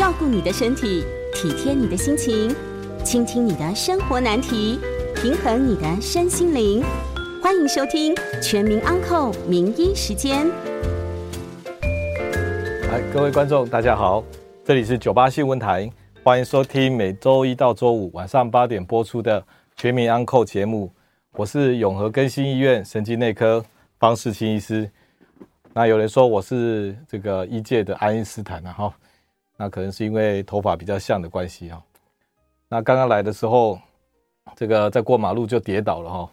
照顾你的身体，体贴你的心情，倾听你的生活难题，平衡你的身心灵。欢迎收听《全民安扣名医时间》。来，各位观众，大家好，这里是九八新闻台，欢迎收听每周一到周五晚上八点播出的《全民安扣》节目。我是永和更新医院神经内科方世清医师。那有人说我是这个医界的爱因斯坦啊，哈，那可能是因为头发比较像的关系啊。那刚刚来的时候，这个在过马路就跌倒了哈，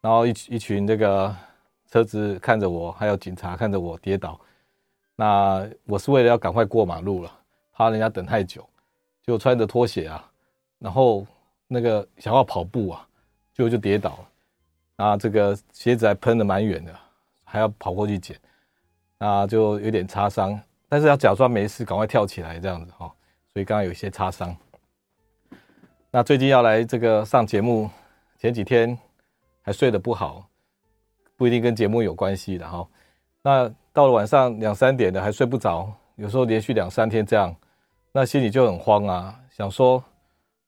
然后一一群这个车子看着我，还有警察看着我跌倒。那我是为了要赶快过马路了，怕人家等太久，就穿着拖鞋啊，然后那个想要跑步啊，就就跌倒了，啊，这个鞋子还喷的蛮远的，还要跑过去捡。啊，就有点擦伤，但是要假装没事，赶快跳起来这样子哈。所以刚刚有一些擦伤。那最近要来这个上节目，前几天还睡得不好，不一定跟节目有关系的哈。那到了晚上两三点的还睡不着，有时候连续两三天这样，那心里就很慌啊，想说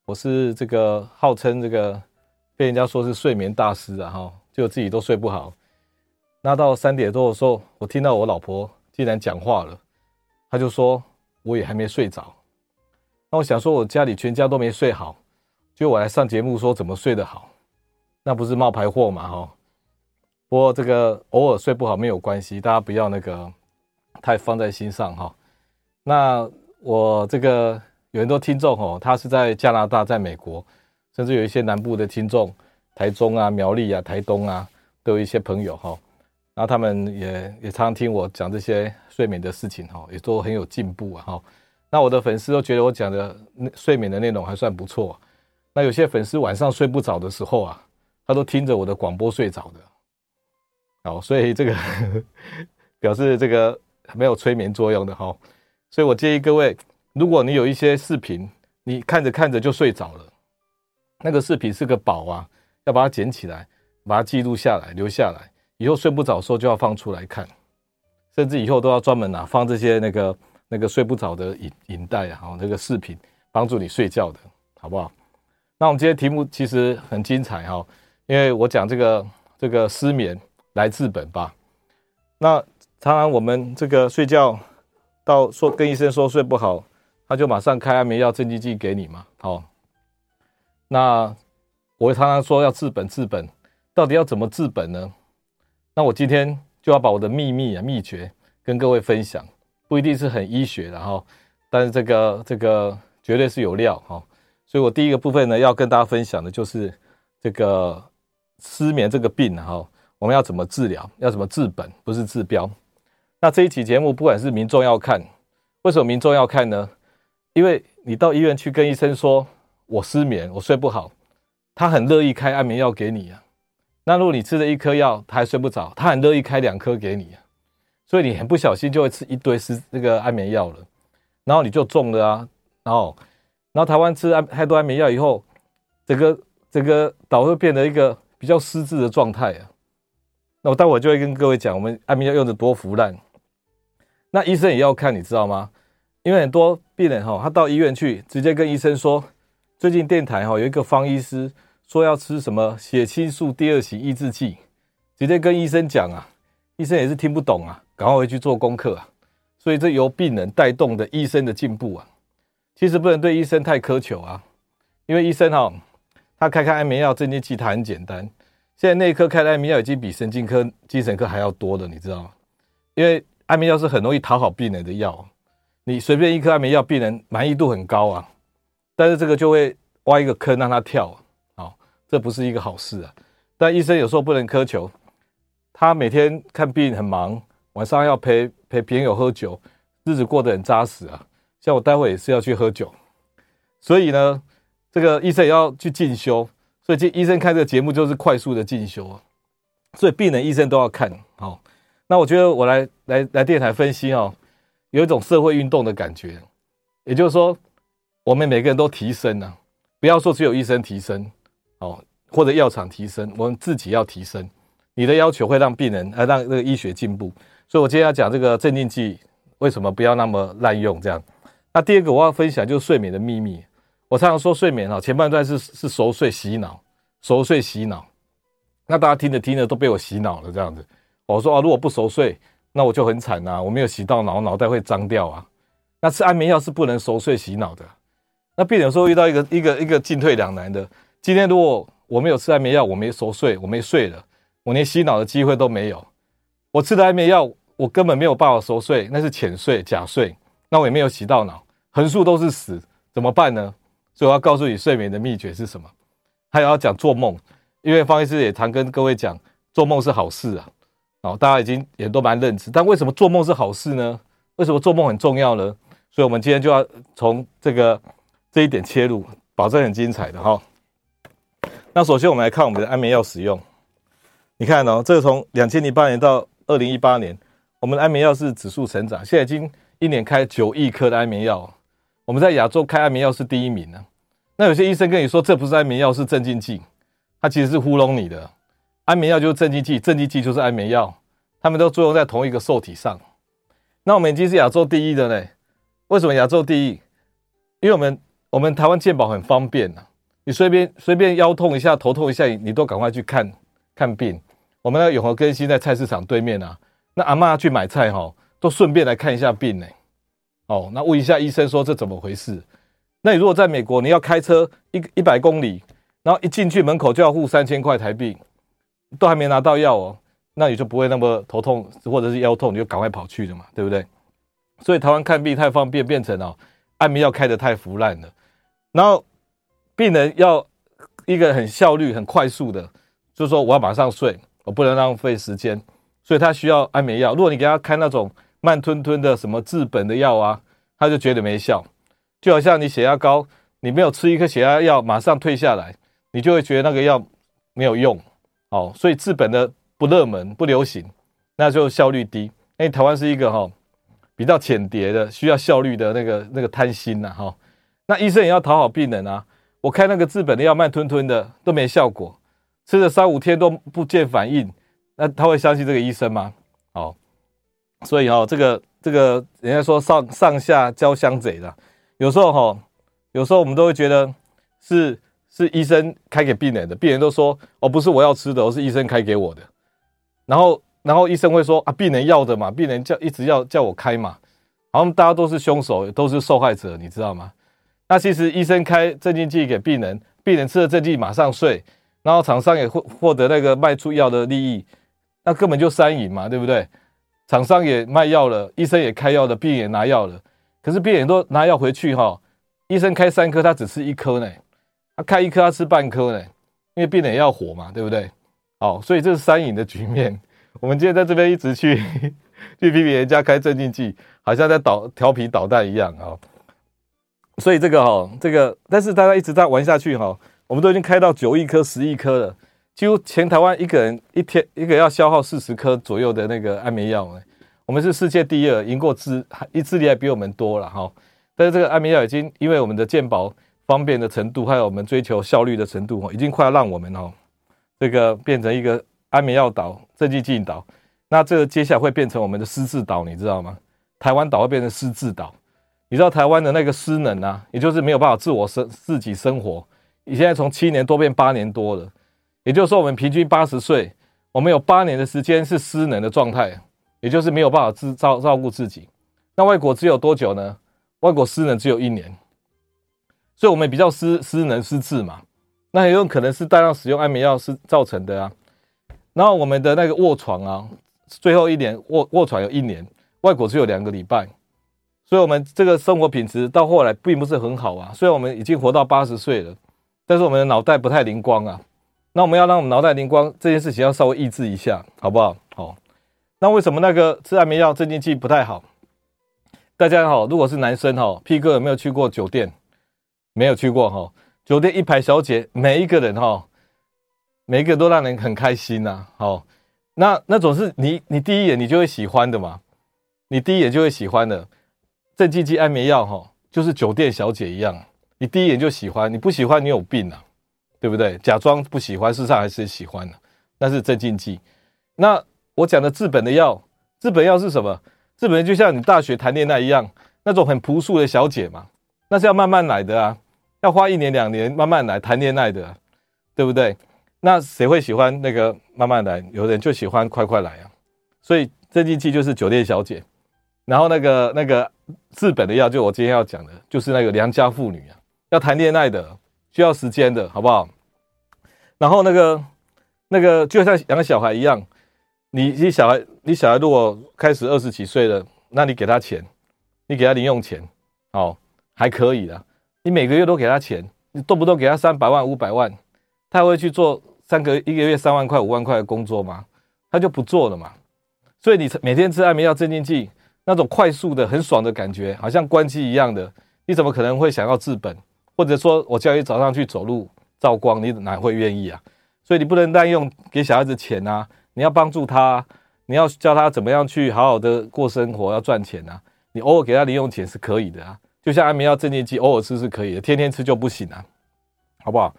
我是这个号称这个被人家说是睡眠大师啊哈，就自己都睡不好。那到三点多的时候，我听到我老婆竟然讲话了，他就说我也还没睡着。那我想说，我家里全家都没睡好，就我来上节目说怎么睡得好，那不是冒牌货嘛？哈。不过这个偶尔睡不好没有关系，大家不要那个太放在心上哈。那我这个有很多听众哦，他是在加拿大、在美国，甚至有一些南部的听众，台中啊、苗栗啊、台东啊，都有一些朋友哈。然后他们也也常常听我讲这些睡眠的事情哈，也都很有进步啊哈。那我的粉丝都觉得我讲的睡眠的内容还算不错。那有些粉丝晚上睡不着的时候啊，他都听着我的广播睡着的。好，所以这个 表示这个没有催眠作用的哈。所以我建议各位，如果你有一些视频，你看着看着就睡着了，那个视频是个宝啊，要把它捡起来，把它记录下来，留下来。以后睡不着的时候就要放出来看，甚至以后都要专门拿放这些那个那个睡不着的影影带啊，那个视频帮助你睡觉的，好不好？那我们今天题目其实很精彩哈，因为我讲这个这个失眠来治本吧。那常常我们这个睡觉到说跟医生说睡不好，他就马上开安眠药、镇静剂给你嘛，好。那我常常说要治本治本，到底要怎么治本呢？那我今天就要把我的秘密啊、秘诀跟各位分享，不一定是很医学的哈，但是这个这个绝对是有料哈。所以我第一个部分呢，要跟大家分享的就是这个失眠这个病哈，我们要怎么治疗，要怎么治本，不是治标。那这一期节目，不管是民众要看，为什么民众要看呢？因为你到医院去跟医生说，我失眠，我睡不好，他很乐意开安眠药给你啊。那如果你吃了一颗药，他还睡不着，他很乐意开两颗给你，所以你很不小心就会吃一堆是那个安眠药了，然后你就中了啊，然后，然后台湾吃安太多安眠药以后，整个整个岛会变得一个比较失智的状态啊。那我待会就会跟各位讲，我们安眠药用的多腐烂。那医生也要看，你知道吗？因为很多病人哈，他到医院去，直接跟医生说，最近电台哈有一个方医师。说要吃什么血清素第二型抑制剂，直接跟医生讲啊，医生也是听不懂啊，赶快回去做功课啊。所以这由病人带动的医生的进步啊，其实不能对医生太苛求啊，因为医生哈，他开开安眠药、镇静剂，他很简单。现在内科开的安眠药已经比神经科、精神科还要多了，你知道吗？因为安眠药是很容易讨好病人的药，你随便一颗安眠药，病人满意度很高啊，但是这个就会挖一个坑让他跳。这不是一个好事啊！但医生有时候不能苛求，他每天看病很忙，晚上要陪陪朋友喝酒，日子过得很扎实啊。像我待会也是要去喝酒，所以呢，这个医生也要去进修。所以这医生看这个节目就是快速的进修啊。所以病人、医生都要看好。那我觉得我来来来电台分析哦，有一种社会运动的感觉，也就是说，我们每个人都提升啊，不要说只有医生提升。哦，或者药厂提升，我们自己要提升。你的要求会让病人，呃，让这个医学进步。所以我今天要讲这个镇静剂为什么不要那么滥用。这样，那第二个我要分享就是睡眠的秘密。我常常说睡眠哈，前半段是是熟睡洗脑，熟睡洗脑。那大家听着听着都被我洗脑了，这样子。我说啊，如果不熟睡，那我就很惨啊，我没有洗到脑，脑袋会脏掉啊。那吃安眠药是不能熟睡洗脑的。那病人有时候遇到一个一个一个进退两难的。今天如果我没有吃安眠药，我没熟睡，我没睡了，我连洗脑的机会都没有。我吃的安眠药，我根本没有办法熟睡，那是浅睡、假睡，那我也没有洗到脑，横竖都是死，怎么办呢？所以我要告诉你睡眠的秘诀是什么？还有要讲做梦，因为方医师也常跟各位讲，做梦是好事啊。哦，大家已经也都蛮认知，但为什么做梦是好事呢？为什么做梦很重要呢？所以我们今天就要从这个这一点切入，保证很精彩的哈。那首先我们来看我们的安眠药使用。你看哦，这个从两千零八年到二零一八年，我们的安眠药是指数成长，现在已经一年开九亿颗的安眠药。我们在亚洲开安眠药是第一名呢。那有些医生跟你说这不是安眠药，是镇静剂，他其实是糊弄你的。安眠药就是镇静剂，镇静剂就是安眠药，它们都作用在同一个受体上。那我们已经是亚洲第一的嘞。为什么亚洲第一？因为我们我们台湾健保很方便呐。你随便随便腰痛一下、头痛一下，你都赶快去看看病。我们那永和更新在菜市场对面啊，那阿嬷去买菜哈，都顺便来看一下病呢。哦，那问一下医生说这怎么回事？那你如果在美国，你要开车一一百公里，然后一进去门口就要付三千块台币，都还没拿到药哦，那你就不会那么头痛或者是腰痛，你就赶快跑去了嘛，对不对？所以台湾看病太方便，变成哦，安眠药开得太腐烂了，然后。病人要一个很效率、很快速的，就是说我要马上睡，我不能浪费时间，所以他需要安眠药。如果你给他开那种慢吞吞的什么治本的药啊，他就觉得没效。就好像你血压高，你没有吃一颗血压药马上退下来，你就会觉得那个药没有用。哦，所以治本的不热门、不流行，那就效率低。因为台湾是一个哈比较浅碟的，需要效率的那个那个贪心呐哈。那医生也要讨好病人啊。我开那个治本的药慢吞吞的都没效果，吃了三五天都不见反应，那他会相信这个医生吗？哦，所以哦，这个这个人家说上上下交相贼的，有时候哈、有时候我们都会觉得是是医生开给病人的，病人都说哦不是我要吃的，我是医生开给我的，然后然后医生会说啊病人要的嘛，病人叫一直要叫我开嘛，好像大家都是凶手，都是受害者，你知道吗？那其实医生开镇静剂给病人，病人吃了镇静剂马上睡，然后厂商也获获得那个卖出药的利益，那根本就三赢嘛，对不对？厂商也卖药了，医生也开药了，病人也拿药了。可是病人都拿药回去哈，医生开三颗，他只吃一颗呢，他开一颗他吃半颗呢，因为病人也要活嘛，对不对？好，所以这是三赢的局面。我们今天在这边一直去 去批评人家开镇静剂，好像在捣调皮捣蛋一样啊。所以这个哈，这个，但是大家一直在玩下去哈，我们都已经开到九亿颗、十亿颗了，几乎全台湾一个人一天一个要消耗四十颗左右的那个安眠药，我们是世界第二，赢过智，一智利还比我们多了哈。但是这个安眠药已经因为我们的健保方便的程度，还有我们追求效率的程度哦，已经快要让我们哦，这个变成一个安眠药岛、镇静剂岛。那这个接下来会变成我们的失智岛，你知道吗？台湾岛会变成失智岛。你知道台湾的那个失能啊，也就是没有办法自我生自己生活。你现在从七年多变八年多了，也就是说我们平均八十岁，我们有八年的时间是失能的状态，也就是没有办法自照照顾自己。那外国只有多久呢？外国失能只有一年，所以我们比较失失能失智嘛。那也有可能是大量使用安眠药是造成的啊。然后我们的那个卧床啊，最后一年卧卧床有一年，外国只有两个礼拜。所以，我们这个生活品质到后来并不是很好啊。虽然我们已经活到八十岁了，但是我们的脑袋不太灵光啊。那我们要让我们脑袋灵光，这件事情要稍微抑制一下，好不好？好。那为什么那个吃安眠药镇静剂不太好？大家好，如果是男生哈，P 哥有没有去过酒店？没有去过哈。酒店一排小姐，每一个人哈，每一个都让人很开心呐。好，那那种是你你第一眼你就会喜欢的嘛？你第一眼就会喜欢的。镇静剂安眠药哈，就是酒店小姐一样，你第一眼就喜欢，你不喜欢你有病啊，对不对？假装不喜欢，事实上还是喜欢的，那是镇静剂。那我讲的治本的药，治本药是什么？治本就像你大学谈恋爱一样，那种很朴素的小姐嘛，那是要慢慢来的啊，要花一年两年慢慢来谈恋爱的，对不对？那谁会喜欢那个慢慢来？有人就喜欢快快来啊。所以镇静剂就是酒店小姐，然后那个那个治本的药，就我今天要讲的，就是那个良家妇女啊，要谈恋爱的，需要时间的，好不好？然后那个那个就像养小孩一样，你你小孩你小孩如果开始二十几岁了，那你给他钱，你给他零用钱，哦，还可以的。你每个月都给他钱，你动不动给他三百万五百万，他会去做三个一个月三万块五万块的工作吗？他就不做了嘛。所以你每天吃安眠药镇静剂，那种快速的很爽的感觉，好像关机一样的，你怎么可能会想要治本？或者说我叫你早上去走路照光，你哪会愿意啊？所以你不能滥用给小孩子钱啊！你要帮助他，你要教他怎么样去好好的过生活，要赚钱啊！你偶尔给他零用钱是可以的啊，就像安眠药镇静剂，偶尔吃是可以的，天天吃就不行啊，好不好？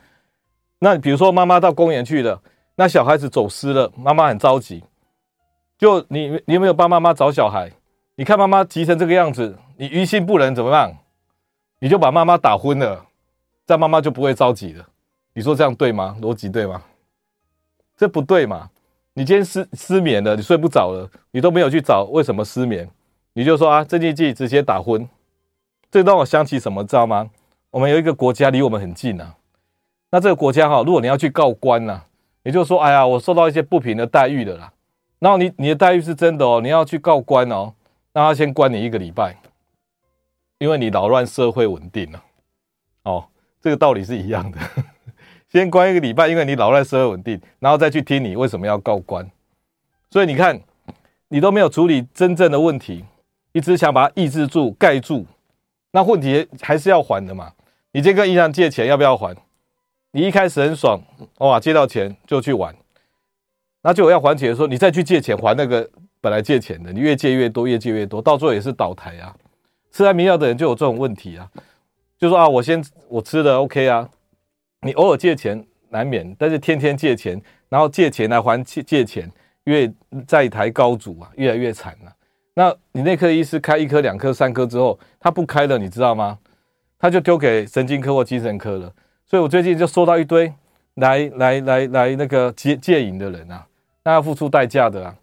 那比如说妈妈到公园去了，那小孩子走失了，妈妈很着急。就你，你有没有帮妈妈找小孩？你看妈妈急成这个样子，你于心不忍怎么办？你就把妈妈打昏了，这样妈妈就不会着急了。你说这样对吗？逻辑对吗？这不对嘛？你今天失失眠了，你睡不着了，你都没有去找为什么失眠，你就说啊，镇静剂直接打昏。这让我想起什么，知道吗？我们有一个国家离我们很近啊，那这个国家哈，如果你要去告官呐，也就是说，哎呀，我受到一些不平的待遇的啦。然后你你的待遇是真的哦，你要去告官哦，那他先关你一个礼拜，因为你扰乱社会稳定了。哦，这个道理是一样的，先关一个礼拜，因为你扰乱社会稳定，然后再去听你为什么要告官。所以你看，你都没有处理真正的问题，你只想把它抑制住、盖住，那问题还是要还的嘛。你今天跟银行借钱要不要还？你一开始很爽，哇，借到钱就去玩。那就要还钱的时候，你再去借钱还那个本来借钱的，你越借越多，越借越多，到最后也是倒台啊！吃安眠药的人就有这种问题啊，就说啊，我先我吃的 OK 啊，你偶尔借钱难免，但是天天借钱，然后借钱来还借借钱，越债台高筑啊，越来越惨了。那你内科医师开一颗、两颗、三颗之后，他不开了，你知道吗？他就丢给神经科或精神科了。所以我最近就收到一堆来来来来那个戒戒瘾的人啊。那要付出代价的啊！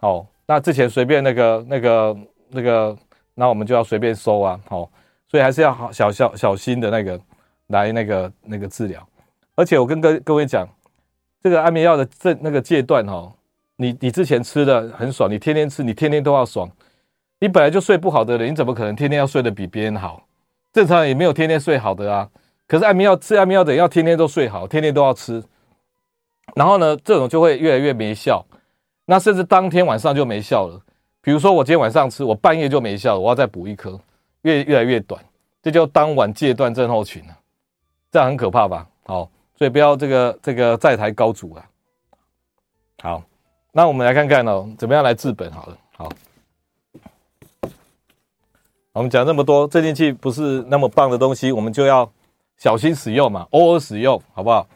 好，那之前随便那个、那个、那个，那我们就要随便收啊！好，所以还是要好小小小心的那个来那个那个治疗。而且我跟各各位讲，这个安眠药的这那个戒断哈，你你之前吃的很爽，你天天吃，你天天都要爽。你本来就睡不好的人，你怎么可能天天要睡得比别人好？正常人也没有天天睡好的啊。可是安眠药吃安眠药的人要天天都睡好，天天都要吃。然后呢，这种就会越来越没效，那甚至当天晚上就没效了。比如说我今天晚上吃，我半夜就没效，我要再补一颗，越越来越短，这叫当晚戒断症候群啊，这样很可怕吧？好，所以不要这个这个债台高筑啊。好，那我们来看看哦，怎么样来治本？好了，好，我们讲这么多镇静剂不是那么棒的东西，我们就要小心使用嘛，偶尔使用，好不好？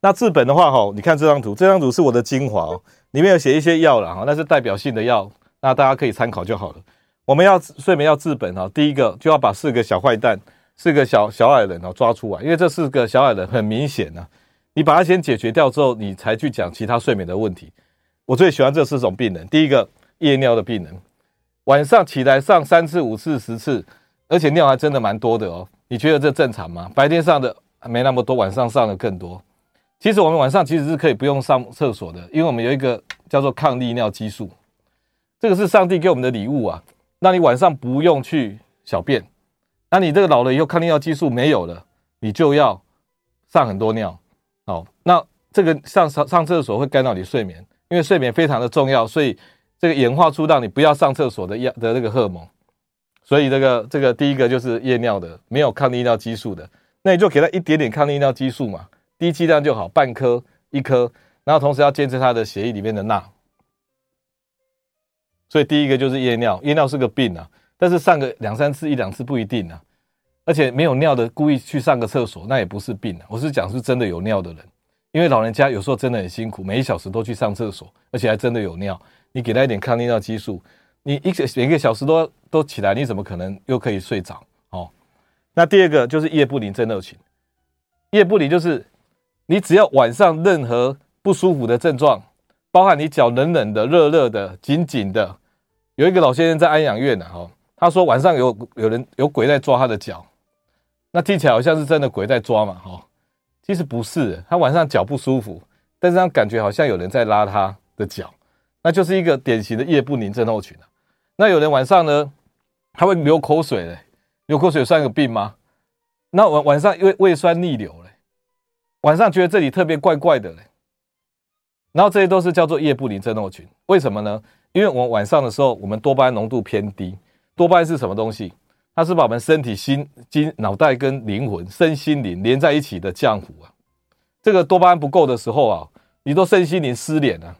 那治本的话，哈，你看这张图，这张图是我的精华哦，里面有写一些药了哈，那是代表性的药，那大家可以参考就好了。我们要睡眠要治本哈，第一个就要把四个小坏蛋、四个小小矮人哦抓出来，因为这四个小矮人很明显呐，你把它先解决掉之后，你才去讲其他睡眠的问题。我最喜欢这四种病人，第一个夜尿的病人，晚上起来上三次、五次、十次，而且尿还真的蛮多的哦。你觉得这正常吗？白天上的没那么多，晚上上的更多。其实我们晚上其实是可以不用上厕所的，因为我们有一个叫做抗利尿激素，这个是上帝给我们的礼物啊，那你晚上不用去小便，那你这个老了以后抗利尿激素没有了，你就要上很多尿，好，那这个上上上厕所会干扰你睡眠，因为睡眠非常的重要，所以这个演化出让你不要上厕所的药的那个荷尔蒙，所以这个这个第一个就是夜尿的，没有抗利尿激素的，那你就给他一点点抗利尿激素嘛。低剂量就好，半颗、一颗，然后同时要监测他的血液里面的钠。所以第一个就是夜尿，夜尿是个病啊，但是上个两三次、一两次不一定啊。而且没有尿的故意去上个厕所，那也不是病啊。我是讲是真的有尿的人，因为老人家有时候真的很辛苦，每一小时都去上厕所，而且还真的有尿。你给他一点抗利尿激素，你一个每个小时都都起来，你怎么可能又可以睡着？哦，那第二个就是夜不宁真热情。夜不宁就是你只要晚上任何不舒服的症状，包含你脚冷冷的、热热的、紧紧的。有一个老先生在安养院呢，哈，他说晚上有有人有鬼在抓他的脚，那听起来好像是真的鬼在抓嘛，哈，其实不是，他晚上脚不舒服，但是他感觉好像有人在拉他的脚，那就是一个典型的夜不宁症候群。那有人晚上呢，他会流口水嘞，流口水算个病吗？那晚晚上因为胃酸逆流了，晚上觉得这里特别怪怪的嘞，然后这些都是叫做夜不宁症候群。为什么呢？因为我们晚上的时候，我们多巴胺浓度偏低。多巴胺是什么东西？它是把我们身体、心、筋、脑袋跟灵魂、身心灵连在一起的浆糊啊。这个多巴胺不够的时候啊，你都身心灵失联了。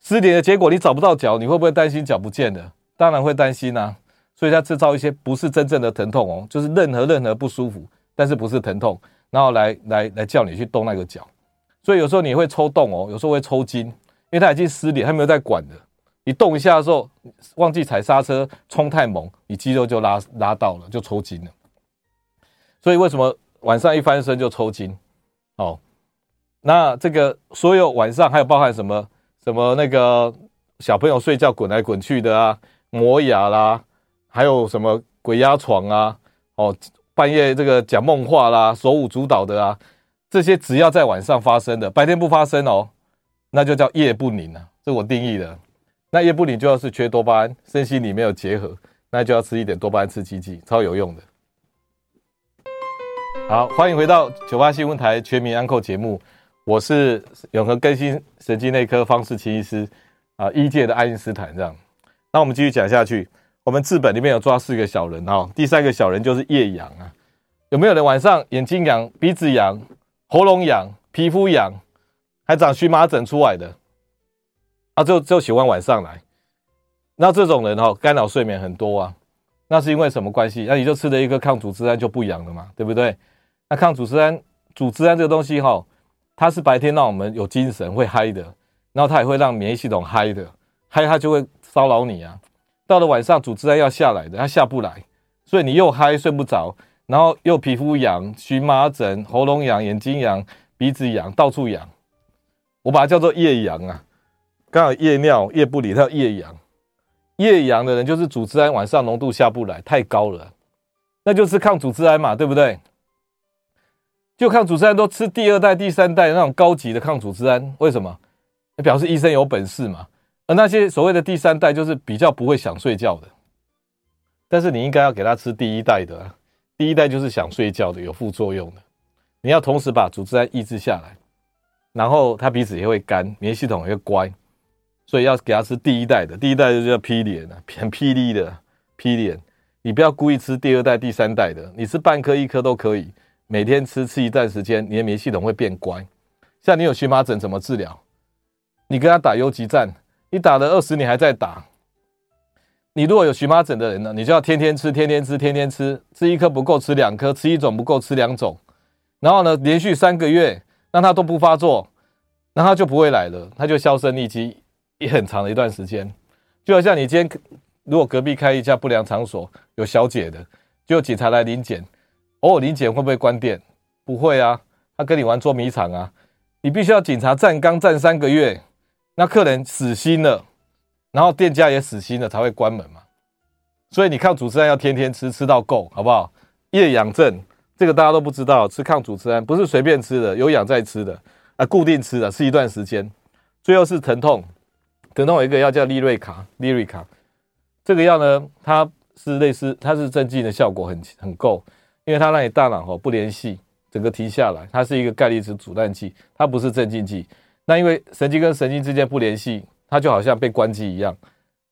失联的结果，你找不到脚，你会不会担心脚不见了？当然会担心啊。所以它制造一些不是真正的疼痛哦，就是任何任何不舒服，但是不是疼痛，然后来来来叫你去动那个脚。所以有时候你会抽动哦，有时候会抽筋，因为它已经失联，它没有在管的。你动一下的时候，忘记踩刹车，冲太猛，你肌肉就拉拉到了，就抽筋了。所以为什么晚上一翻身就抽筋？哦，那这个所有晚上还有包含什么什么那个小朋友睡觉滚来滚去的啊，磨牙啦。还有什么鬼压床啊？哦，半夜这个讲梦话啦，手舞足蹈的啊，这些只要在晚上发生的，白天不发生哦，那就叫夜不宁啊，这我定义的。那夜不宁就要是缺多巴胺，身心里没有结合，那就要吃一点多巴胺刺激剂，超有用的。好，欢迎回到九八新闻台全民安扣节目，我是永和更新神经内科方世奇医师啊，医界的爱因斯坦这样。那我们继续讲下去。我们字本里面有抓四个小人哈，第三个小人就是夜痒啊。有没有人晚上眼睛痒、鼻子痒、喉咙痒、皮肤痒，还长荨麻疹出来的？啊，就就喜欢晚上来。那这种人哈，干扰睡眠很多啊。那是因为什么关系？那你就吃了一个抗组织胺就不痒了嘛，对不对？那抗组织胺、组织胺这个东西哈，它是白天让我们有精神会嗨的，然后它也会让免疫系统嗨的，嗨它就会骚扰你啊。到了晚上，组织胺要下来的，它下不来，所以你又嗨睡不着，然后又皮肤痒、荨麻疹、喉咙痒、眼睛痒、鼻子痒，到处痒。我把它叫做夜痒啊。刚好夜尿、夜不宁，它叫夜痒。夜痒的人就是组织胺晚上浓度下不来，太高了，那就是抗组织胺嘛，对不对？就抗组织胺都吃第二代、第三代那种高级的抗组织胺，为什么？表示医生有本事嘛。而那些所谓的第三代，就是比较不会想睡觉的，但是你应该要给他吃第一代的，第一代就是想睡觉的，有副作用的。你要同时把组织胺抑制下来，然后他鼻子也会干，免疫系统也会乖，所以要给他吃第一代的。第一代就叫霹雳啊，很霹雳的霹雳。你不要故意吃第二代、第三代的，你吃半颗、一颗都可以，每天吃吃一段时间，你的免疫系统会变乖。像你有荨麻疹怎么治疗？你跟他打游击战。你打了二十年还在打，你如果有荨麻疹的人呢，你就要天天吃，天天吃，天天吃，吃一颗不够吃两颗，吃一种不够吃两种，然后呢，连续三个月让它都不发作，那它就不会来了，它就销声匿迹也很长的一段时间。就好像你今天如果隔壁开一家不良场所，有小姐的，就警察来临检，偶尔临检会不会关店？不会啊，他跟你玩捉迷藏啊，你必须要警察站岗站三个月。那客人死心了，然后店家也死心了，才会关门嘛。所以你抗组织胺要天天吃，吃到够，好不好？夜氧症这个大家都不知道，吃抗组织胺不是随便吃的，有氧在吃的啊，固定吃的，吃一段时间。最后是疼痛，疼痛有一个药叫利瑞卡，利瑞卡这个药呢，它是类似，它是镇静的效果很很够，因为它让你大脑哦不联系，整个停下来，它是一个钙离子阻断剂，它不是镇静剂。那因为神经跟神经之间不联系，它就好像被关机一样，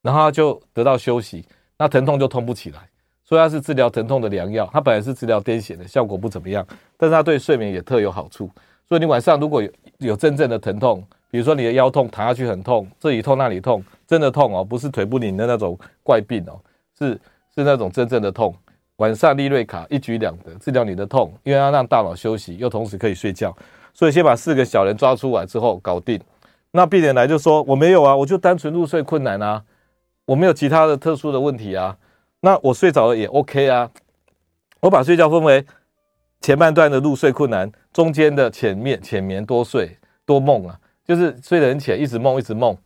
然后它就得到休息，那疼痛就痛不起来，所以它是治疗疼痛的良药。它本来是治疗癫痫的，效果不怎么样，但是它对睡眠也特有好处。所以你晚上如果有有真正的疼痛，比如说你的腰痛，躺下去很痛，这里痛那里痛，真的痛哦，不是腿不灵的那种怪病哦，是是那种真正的痛。晚上利瑞卡一举两得，治疗你的痛，因为它让大脑休息，又同时可以睡觉。所以先把四个小人抓出来之后搞定，那病人来就说我没有啊，我就单纯入睡困难啊。我没有其他的特殊的问题啊，那我睡着了也 OK 啊。我把睡觉分为前半段的入睡困难，中间的浅面浅眠多睡多梦啊，就是睡得很浅，一直梦一直梦，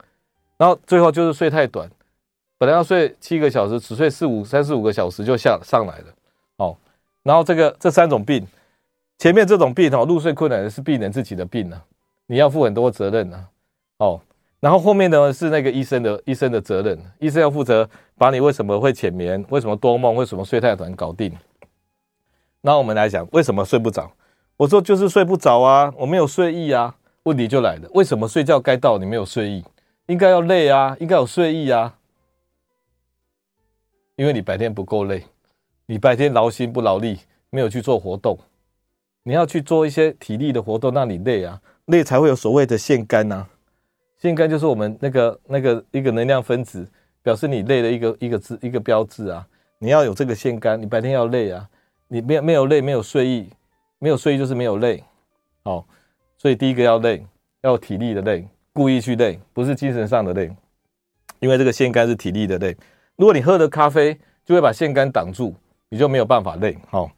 然后最后就是睡太短，本来要睡七个小时，只睡四五三四五个小时就下上来了。哦，然后这个这三种病，前面这种病哦，入睡困难是病人自己的病呢，你要负很多责任呢。哦，然后后面呢是那个医生的医生的责任，医生要负责把你为什么会浅眠，为什么多梦，为什么睡太短搞定。那我们来讲，为什么睡不着？我说就是睡不着啊，我没有睡意啊。问题就来了，为什么睡觉该到你没有睡意？应该要累啊，应该有睡意啊。因为你白天不够累，你白天劳心不劳力，没有去做活动。你要去做一些体力的活动，那你累啊，累才会有所谓的腺苷呐。腺苷就是我们那个那个一个能量分子，表示你累的一个一个字一个标志啊。你要有这个腺苷，你白天要累啊。你没有没有累，没有睡意，没有睡意就是没有累，好，所以第一个要累，要体力的累，故意去累，不是精神上的累，因为这个腺苷是体力的累。如果你喝了咖啡，就会把腺苷挡住，你就没有办法累，好。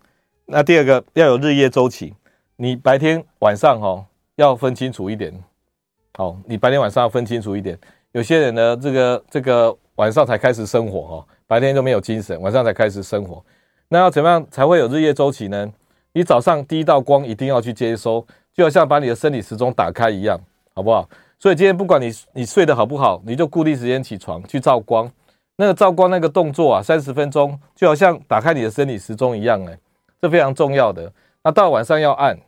那第二个要有日夜周期，你白天晚上哈要分清楚一点，好，你白天晚上要分清楚一点。有些人呢，这个这个晚上才开始生活哈，白天就没有精神，晚上才开始生活。那要怎么样才会有日夜周期呢？你早上第一道光一定要去接收，就好像把你的生理时钟打开一样，好不好？所以今天不管你你睡得好不好，你就固定时间起床去照光。那个照光那个动作啊，三十分钟就好像打开你的生理时钟一样，哎，这非常重要的。那到晚上要按，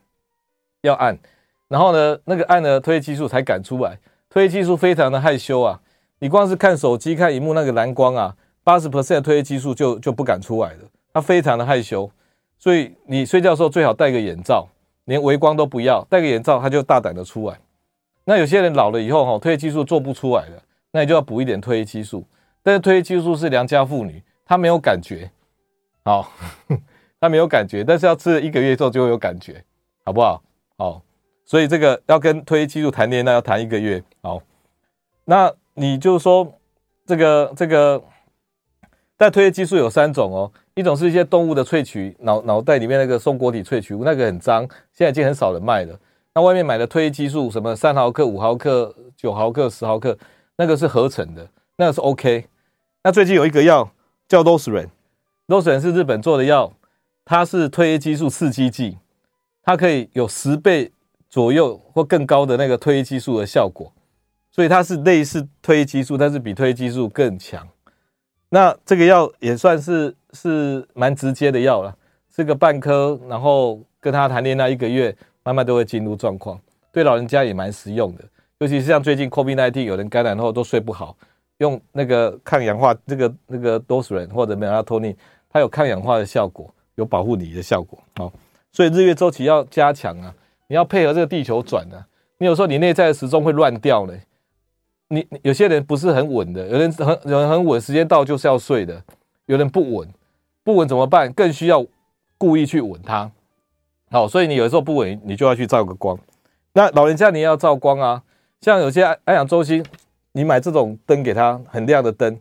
要按，然后呢，那个按呢，褪黑激素才敢出来。褪黑激素非常的害羞啊，你光是看手机看荧幕那个蓝光啊，八十 percent 的褪黑激素就就不敢出来了。他非常的害羞，所以你睡觉的时候最好戴个眼罩，连微光都不要，戴个眼罩他就大胆的出来。那有些人老了以后哈，褪黑激素做不出来了，那你就要补一点褪黑激素。但是褪黑激素是良家妇女，她没有感觉，好，他没有感觉，但是要吃了一个月之后就会有感觉，好不好？好，所以这个要跟推激素谈恋爱，要谈一个月，好，那你就说这个这个。但褪黑激素有三种哦，一种是一些动物的萃取，脑脑袋里面那个松果体萃取物，那个很脏，现在已经很少人卖了。那外面买的褪黑激素，什么三毫克、五毫克、九毫克、十毫克，那个是合成的，那个是 OK。那最近有一个药叫 Loceran，Loceran 是日本做的药，它是褪黑激素刺激剂，它可以有十倍左右或更高的那个褪黑激素的效果，所以它是类似褪黑激素，但是比褪黑激素更强。那这个药也算是是蛮直接的药了，吃个半颗，然后跟他谈恋爱一个月，慢慢都会进入状况。对老人家也蛮实用的，尤其是像最近 COVID-19 有人感染后都睡不好，用那个抗氧化，这个那个 Loceran 或者 Melatonin，它有抗氧化的效果，有保护你的效果。好，所以日月周期要加强啊，你要配合这个地球转啊，你有时候你内在的时钟会乱掉呢。你有些人不是很稳的，有人很有人很稳，时间到就是要睡的，有人不稳，不稳怎么办？更需要故意去稳它。好，所以你有时候不稳，你就要去照个光。那老人家你也要照光啊，像有些安养中心，你买这种灯给他，很亮的灯，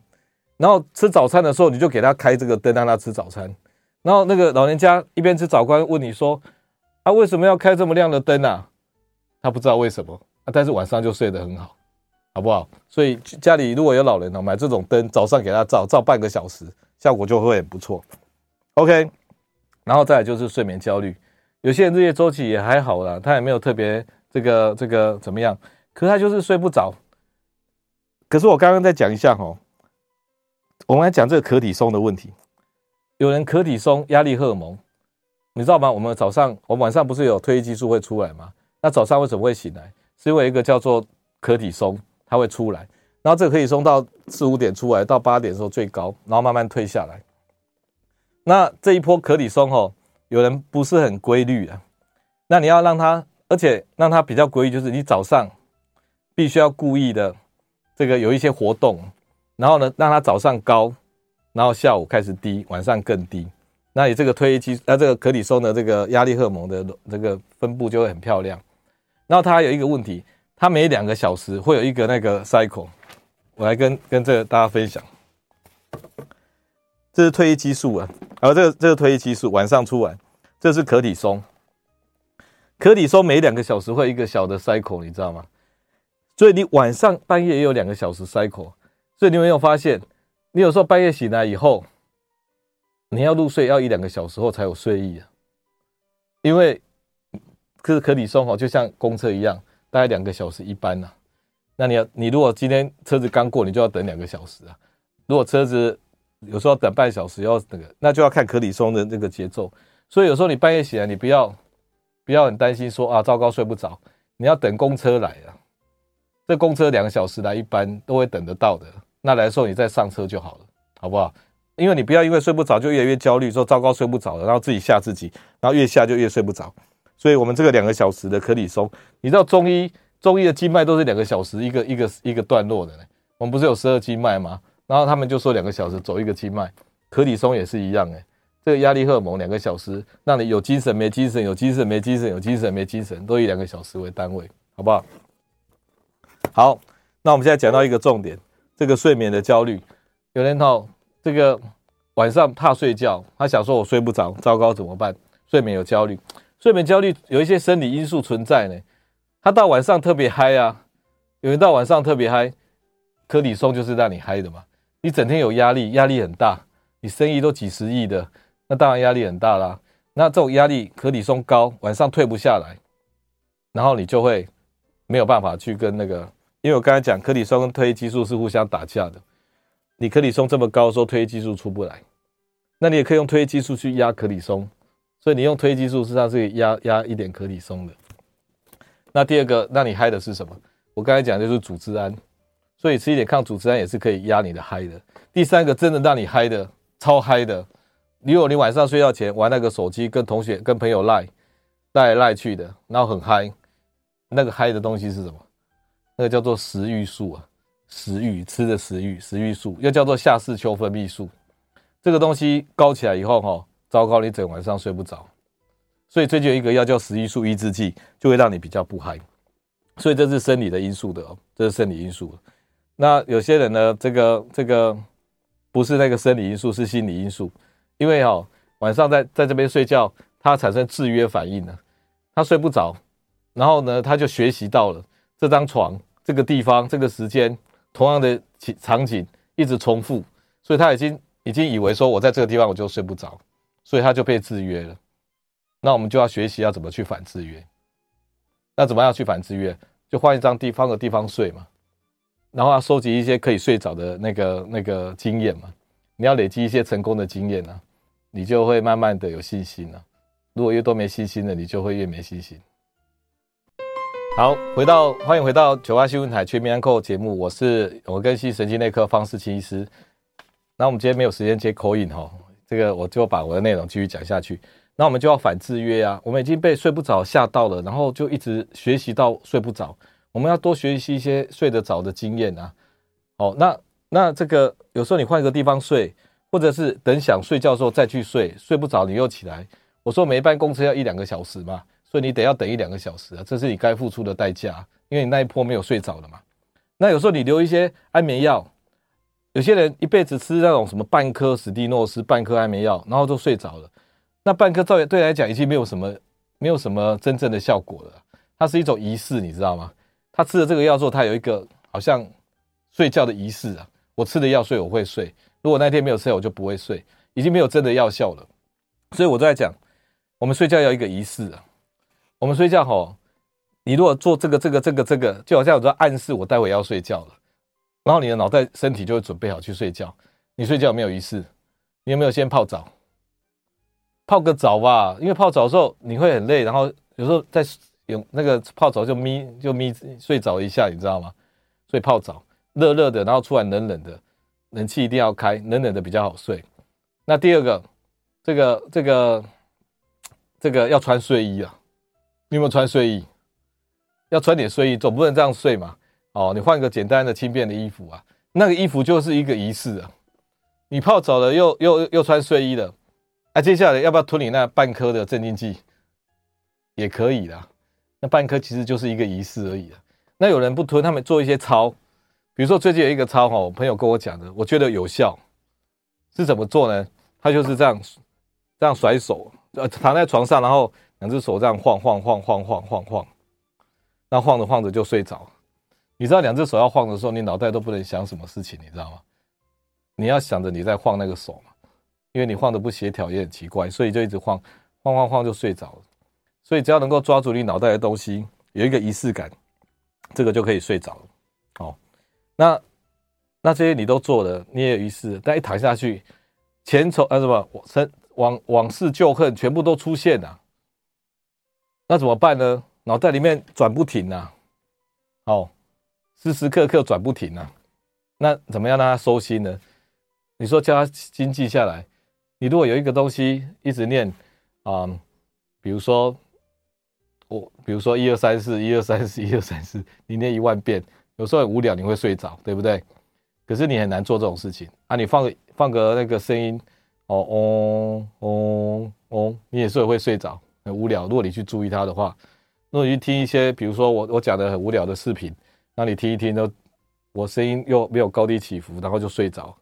然后吃早餐的时候你就给他开这个灯，让他吃早餐。然后那个老人家一边吃早餐，问你说：“啊，为什么要开这么亮的灯啊？”他不知道为什么啊，但是晚上就睡得很好。好不好？所以家里如果有老人呢，买这种灯，早上给他照，照半个小时，效果就会很不错。OK，然后再来就是睡眠焦虑，有些人日夜周期也还好啦，他也没有特别这个这个怎么样，可他就是睡不着。可是我刚刚再讲一下哈，我们来讲这个可体松的问题。有人可体松压力荷尔蒙，你知道吗？我们早上，我们晚上不是有褪黑激素会出来吗？那早上为什么会醒来？是因为一个叫做可体松。它会出来，然后这个可以松到四五点出来，到八点的时候最高，然后慢慢退下来。那这一波可体松哦，有人不是很规律啊。那你要让它，而且让它比较规律，就是你早上必须要故意的这个有一些活动，然后呢，让它早上高，然后下午开始低，晚上更低。那你这个褪黑激，那这个可体松的这个压力荷尔蒙的这个分布就会很漂亮。然后它还有一个问题。它每两个小时会有一个那个 cycle，我来跟跟这个大家分享。这是褪黑激素啊，而这个这个褪黑激素晚上出来，这是可体松。可体松每两个小时会一个小的 cycle，你知道吗？所以你晚上半夜也有两个小时 cycle，所以你有没有发现，你有时候半夜醒来以后，你要入睡要一两个小时后才有睡意啊，因为可是可体松哦，就像公车一样，大概两个小时一班呐、那你要，你如果今天车子刚过，你就要等两个小时啊。如果车子有时候要等半小时，要那个，那就要看可体松的那个节奏。所以有时候你半夜醒来，你不要不要很担心说啊，糟糕睡不着。你要等公车来啊，这公车两个小时来一班都会等得到的。那来的时候你再上车就好了，好不好？因为你不要因为睡不着就越来越焦虑，说糟糕睡不着了，然后自己吓自己，然后越吓就越睡不着。所以我们这个两个小时的可体松，你知道中医。中医的经脉都是两个小时一个一个一个段落的呢，我们不是有十二经脉吗？然后他们就说两个小时走一个经脉，可体松也是一样诶。这个压力荷尔蒙两个小时，让你有精神没精神，有精神没精神，有精神没精神，都以两个小时为单位，好不好？好，那我们现在讲到一个重点，这个睡眠的焦虑。有人哦，这个晚上怕睡觉，他想说我睡不着，糟糕怎么办？睡眠有焦虑，睡眠焦虑有一些生理因素存在呢。他到晚上特别嗨啊，有人到晚上特别嗨，可体松就是让你嗨的嘛。你整天有压力，压力很大，你生意都几十亿的，那当然压力很大啦。那这种压力，可体松高，晚上退不下来，然后你就会没有办法去跟那个，因为我刚才讲，可里松跟褪黑激素是互相打架的。你可里松这么高的时候，褪黑激素出不来，那你也可以用褪黑激素去压可里松，所以你用褪黑激素实际上是压压一点可里松的。那第二个让你嗨的是什么？我刚才讲的就是组织胺，所以吃一点抗组织胺也是可以压你的嗨的。第三个真的让你嗨的，超嗨的，如果你晚上睡觉前玩那个手机，跟同学、跟朋友赖赖来赖去的，然后很嗨，那个嗨的东西是什么？那个叫做食欲素啊，食欲吃的食欲，食欲素又叫做下视丘分泌素。这个东西高起来以后，哈，糟糕，你整晚上睡不着。所以最近有一个药叫食欲素抑制剂，就会让你比较不嗨。所以这是生理的因素的哦，这是生理因素。那有些人呢，这个这个不是那个生理因素，是心理因素。因为哦，晚上在在这边睡觉，他产生制约反应了，他睡不着，然后呢，他就学习到了这张床、这个地方、这个时间，同样的场景一直重复，所以他已经已经以为说我在这个地方我就睡不着，所以他就被制约了。那我们就要学习要怎么去反制约。那怎么样去反制约？就换一张地方的地方睡嘛，然后要收集一些可以睡着的那个那个经验嘛。你要累积一些成功的经验呢，你就会慢慢的有信心了。如果越多没信心的，你就会越没信心。好，回到欢迎回到九八新闻台全民安扣节目，我是我跟西神经内科方识钦医师。那我们今天没有时间接口音哈，这个我就把我的内容继续讲下去。那我们就要反制约啊！我们已经被睡不着吓到了，然后就一直学习到睡不着。我们要多学习一些睡得着的经验啊！哦，那那这个有时候你换一个地方睡，或者是等想睡觉的时候再去睡，睡不着你又起来。我说每一班公车要一两个小时嘛，所以你得要等一两个小时啊，这是你该付出的代价，因为你那一波没有睡着了嘛。那有时候你留一些安眠药，有些人一辈子吃那种什么半颗史蒂诺斯、半颗安眠药，然后都睡着了。那半颗照对来讲已经没有什么，没有什么真正的效果了。它是一种仪式，你知道吗？他吃了这个药之后，他有一个好像睡觉的仪式啊。我吃了药睡，我会睡。如果那天没有吃，我就不会睡。已经没有真的药效了。所以我都在讲，我们睡觉要一个仪式啊。我们睡觉吼，你如果做这个、这个、这个、这个，就好像我在暗示我待会要睡觉了。然后你的脑袋、身体就会准备好去睡觉。你睡觉有没有仪式？你有没有先泡澡？泡个澡吧，因为泡澡的时候你会很累，然后有时候在有那个泡澡就眯就眯睡着一下，你知道吗？所以泡澡热热的，然后出来冷冷的，冷气一定要开，冷冷的比较好睡。那第二个，这个这个这个要穿睡衣啊，你有没有穿睡衣？要穿点睡衣，总不能这样睡嘛。哦，你换个简单的轻便的衣服啊，那个衣服就是一个仪式啊。你泡澡了又又又穿睡衣了。那、接下来要不要吞你那半颗的镇静剂？也可以啦。那半颗其实就是一个仪式而已啦。那有人不吞，他们做一些操，比如说最近有一个操哈，我朋友跟我讲的，我觉得有效，是怎么做呢？他就是这样这样甩手，呃，躺在床上，然后两只手这样晃晃晃晃晃晃晃，那晃着晃着就睡着。你知道两只手要晃的时候，你脑袋都不能想什么事情，你知道吗？你要想着你在晃那个手嘛，因为你晃的不协调也很奇怪，所以就一直晃晃晃晃就睡着了。所以只要能够抓住你脑袋的东西，有一个仪式感，这个就可以睡着了。好，那那这些你都做了，你也有仪式，但一躺下去，前仇啊什么往往往事旧恨全部都出现了，那怎么办呢？脑袋里面转不停啊，哦，时时刻刻转不停啊，那怎么样让他收心呢？你说叫他经记下来，你如果有一个东西一直念啊、嗯，比如说我，比如说一二三四，一二三四，一二三四，你念一万遍，有时候无聊，你会睡着，对不对？可是你很难做这种事情啊！你放个放个那个声音，哦哦哦哦，你也是会睡着，很无聊。如果你去注意它的话，如果你去听一些，比如说我我讲的很无聊的视频，那你听一听，都我声音又没有高低起伏，然后就睡着。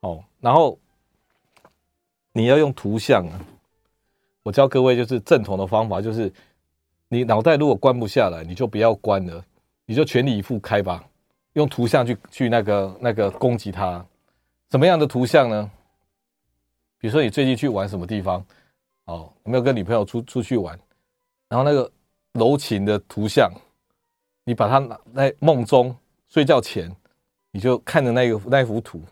哦，然后你要用图像啊！我教各位就是正统的方法，就是你脑袋如果关不下来，你就不要关了，你就全力以赴开吧，用图像去去那个那个攻击它。什么样的图像呢？比如说你最近去玩什么地方？哦，有没有跟女朋友出出去玩？然后那个柔情的图像，你把它拿在梦中睡觉前，你就看着那个那幅图。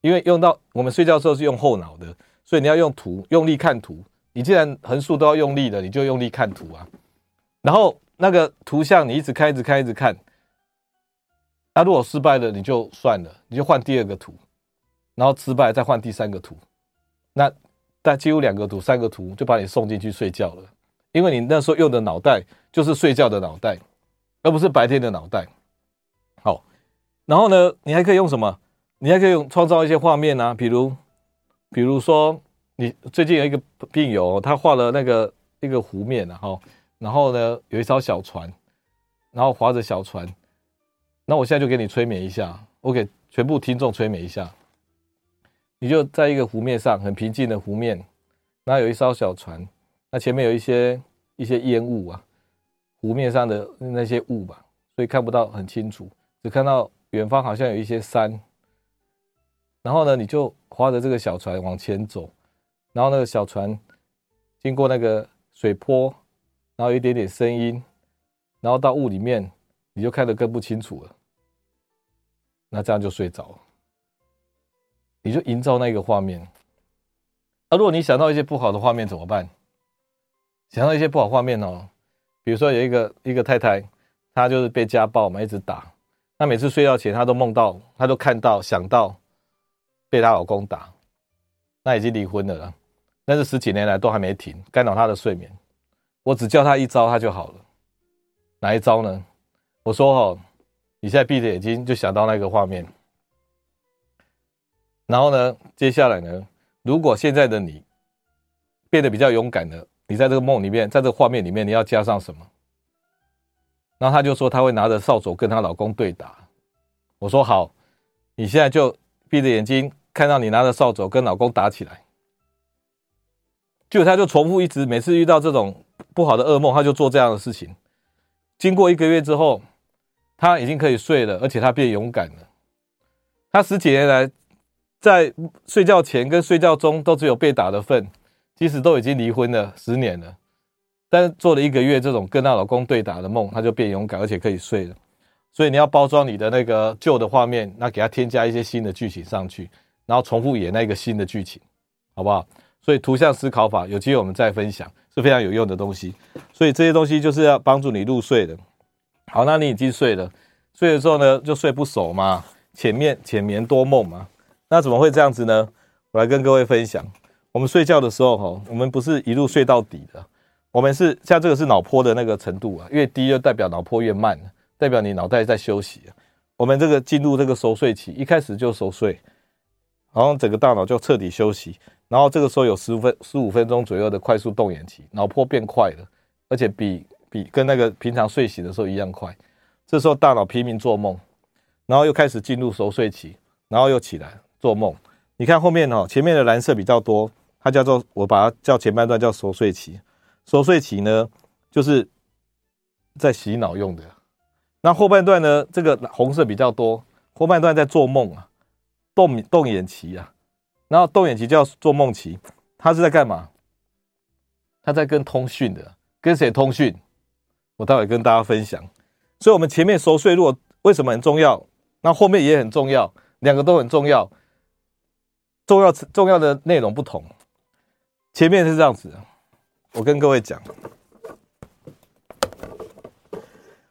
因为用到我们睡觉的时候是用后脑的，所以你要用图，用力看图。你既然横竖都要用力的，你就用力看图啊。然后那个图像你一直看，一直看，一直看。那、如果失败了，你就算了，你就换第二个图。然后失败再换第三个图。那但几乎两个图、三个图就把你送进去睡觉了，因为你那时候用的脑袋就是睡觉的脑袋，而不是白天的脑袋。好，然后呢，你还可以用什么？你还可以用创造一些画面啊，比如，比如说你最近有一个病友，他画了那个一个湖面，然后，然后呢有一艘小船，然后划着小船，那我现在就给你催眠一下，我给全部听众催眠一下，你就在一个湖面上，很平静的湖面，那有一艘小船，那前面有一些一些烟雾啊，湖面上的那些雾吧，所以看不到很清楚，只看到远方好像有一些山。然后呢，你就划着这个小船往前走，然后那个小船经过那个水坡，然后一点点声音，然后到雾里面，你就看得更不清楚了。那这样就睡着了，你就营造那个画面。啊，如果你想到一些不好的画面怎么办？想到一些不好画面哦，比如说有一个一个太太，她就是被家暴嘛，一直打。那每次睡觉前，她都梦到，她都看到，想到。被她老公打，那已经离婚了啦，但是十几年来都还没停，干扰她的睡眠。我只教她一招，她就好了。哪一招呢？我说哈，你现在闭着眼睛就想到那个画面，然后呢，接下来呢，如果现在的你变得比较勇敢了，你在这个梦里面，在这个画面里面，你要加上什么？然后她就说她会拿着扫帚跟她老公对打。我说好，你现在就闭着眼睛。看到你拿着扫帚跟老公打起来，就他就重复一直，每次遇到这种不好的噩梦，他就做这样的事情。经过一个月之后，他已经可以睡了，而且他变勇敢了。他十几年来在睡觉前跟睡觉中都只有被打的份，即使都已经离婚了十年了，但是做了一个月这种跟他老公对打的梦，他就变勇敢，而且可以睡了。所以你要包装你的那个旧的画面，那给他添加一些新的剧情上去。然后重复演那个新的剧情，好不好？所以图像思考法有机会我们再分享，是非常有用的东西。所以这些东西就是要帮助你入睡的。好，那你已经睡了，睡的时候呢就睡不熟嘛，浅眠浅眠多梦嘛。那怎么会这样子呢？我来跟各位分享，我们睡觉的时候哈，我们不是一路睡到底的，我们是像这个是脑波的那个程度啊，越低就代表脑波越慢，代表你脑袋在休息。我们这个进入这个熟睡期，一开始就熟睡。然后整个大脑就彻底休息，然后这个时候有十分十五分钟左右的快速动眼期，脑波变快了，而且比比跟那个平常睡醒的时候一样快。这时候大脑拼命做梦，然后又开始进入熟睡期，然后又起来做梦，你看后面哦，前面的蓝色比较多，它叫做我把它叫前半段叫熟睡期。熟睡期呢，就是在洗脑用的。那后半段呢，这个红色比较多，后半段在做梦啊，动动眼期啊。然后动眼期叫做梦期，它是在干嘛？它在跟通讯的，跟谁通讯？我待会跟大家分享。所以，我们前面熟睡如果为什么很重要？那后面也很重要，两个都很重要。重要重要的内容不同，前面是这样子，我跟各位讲，